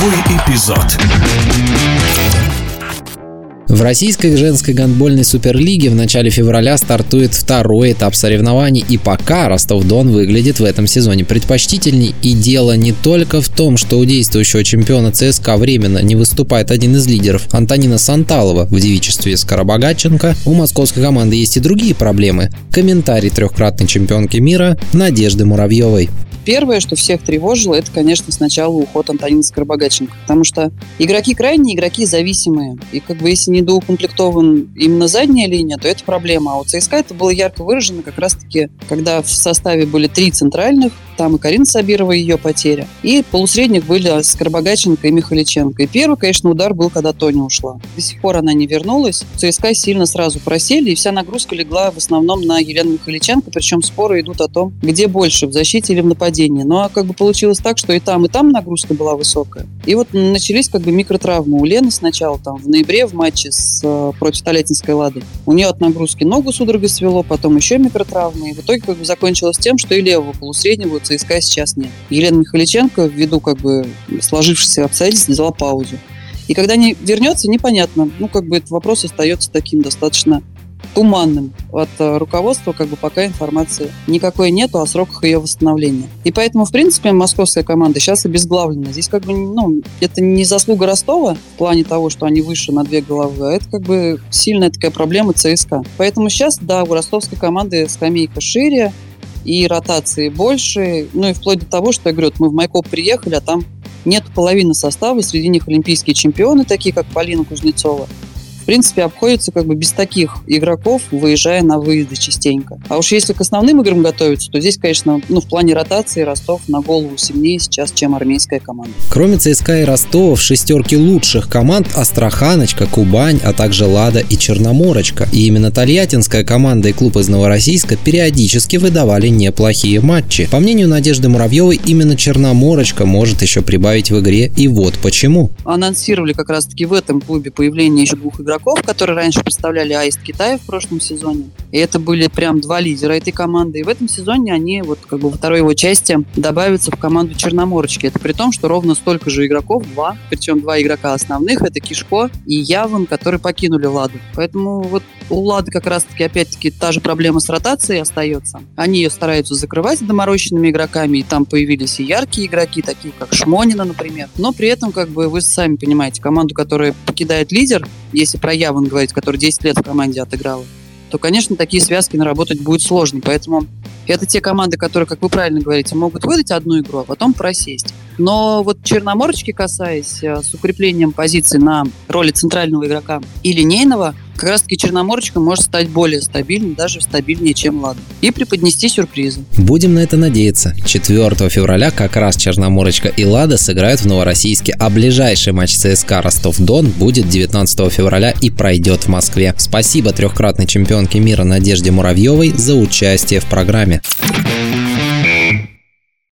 Сороковой эпизод. В российской женской гандбольной суперлиге в начале февраля стартует второй этап соревнований, и пока Ростов-Дон выглядит в этом сезоне предпочтительней. И дело не только в том, что у действующего чемпиона ЦСКА временно не выступает один из лидеров Антонина Санталова в девичестве Скоробогатченко, у московской команды есть и другие проблемы. Комментарий трехкратной чемпионки мира Надежды Муравьевой. Первое, что всех тревожило, это, конечно, сначала уход Антонина Скоробогатченко, потому что игроки крайние, игроки зависимые. И как бы если недоукомплектован именно задняя линия, то это проблема. А у ЦСКА это было ярко выражено как раз-таки, когда в составе были три центральных, там и Карина Сабирова, ее потеря. И полусредних были Скоробогатченко и Михаличенко. И первый, конечно, удар был, когда Тоня ушла. До сих пор она не вернулась. ЦСКА сильно сразу просели, и вся нагрузка легла в основном на Елену Михаличенко, причем споры идут о том, где больше, в защите или в нападении. Ну, а как бы получилось так, что и там, и там нагрузка была высокая. И вот начались как бы микротравмы у Лены сначала, там, в ноябре в матче с, э, против Толятинской Лады. У нее от нагрузки ногу судорогой свело, потом еще микротравмы. И в итоге как бы закончилось тем, что и левого полусреднего ЦСКА сейчас нет. Елена Михаличенко, ввиду как бы сложившихся обстоятельств, взяла паузу. И когда не вернется, непонятно. Ну, как бы этот вопрос остается таким достаточно туманным от э, руководства, как бы пока информации никакой нету о сроках ее восстановления. И поэтому, в принципе, московская команда сейчас обезглавлена. Здесь как бы, ну, это не заслуга Ростова в плане того, что они выше на две головы, а это как бы сильная такая проблема ЦСКА. Поэтому сейчас, да, у ростовской команды скамейка шире, и ротации больше. Ну и вплоть до того, что я говорю, мы в Майкоп приехали, а там нет половины состава, среди них олимпийские чемпионы, такие как Полина Кузнецова принципе, обходится как бы без таких игроков, выезжая на выезды частенько. А уж если к основным играм готовиться, то здесь, конечно, ну, в плане ротации Ростов на голову сильнее сейчас, чем армейская команда. Кроме ЦСКА и Ростова, в шестерке лучших команд Астраханочка, Кубань, а также Лада и Черноморочка. И именно Тольяттинская команда и клуб из Новороссийска периодически выдавали неплохие матчи. По мнению Надежды Муравьевой, именно Черноморочка может еще прибавить в игре, и вот почему. Анонсировали как раз-таки в этом клубе появление еще двух игроков игроков, которые раньше представляли Аист Китая в прошлом сезоне. И это были прям два лидера этой команды. И в этом сезоне они вот как бы во второй его части добавятся в команду Черноморочки. Это при том, что ровно столько же игроков, два, причем два игрока основных, это Кишко и Яван, которые покинули Ладу. Поэтому вот у Лады как раз-таки опять-таки та же проблема с ротацией остается. Они ее стараются закрывать доморощенными игроками, и там появились и яркие игроки, такие как Шмонина, например. Но при этом, как бы, вы сами понимаете, команду, которая покидает лидер, если про Яван говорить, который 10 лет в команде отыграл, то, конечно, такие связки наработать будет сложно. Поэтому это те команды, которые, как вы правильно говорите, могут выдать одну игру, а потом просесть. Но вот Черноморочки, касаясь э, с укреплением позиций на роли центрального игрока и линейного, как раз-таки Черноморочка может стать более стабильной, даже стабильнее, чем Лада. И преподнести сюрпризы. Будем на это надеяться. 4 февраля как раз Черноморочка и Лада сыграют в Новороссийске, а ближайший матч ЦСКА Ростов-Дон будет 19 февраля и пройдет в Москве. Спасибо трехкратной чемпионке мира Надежде Муравьевой за участие в программе.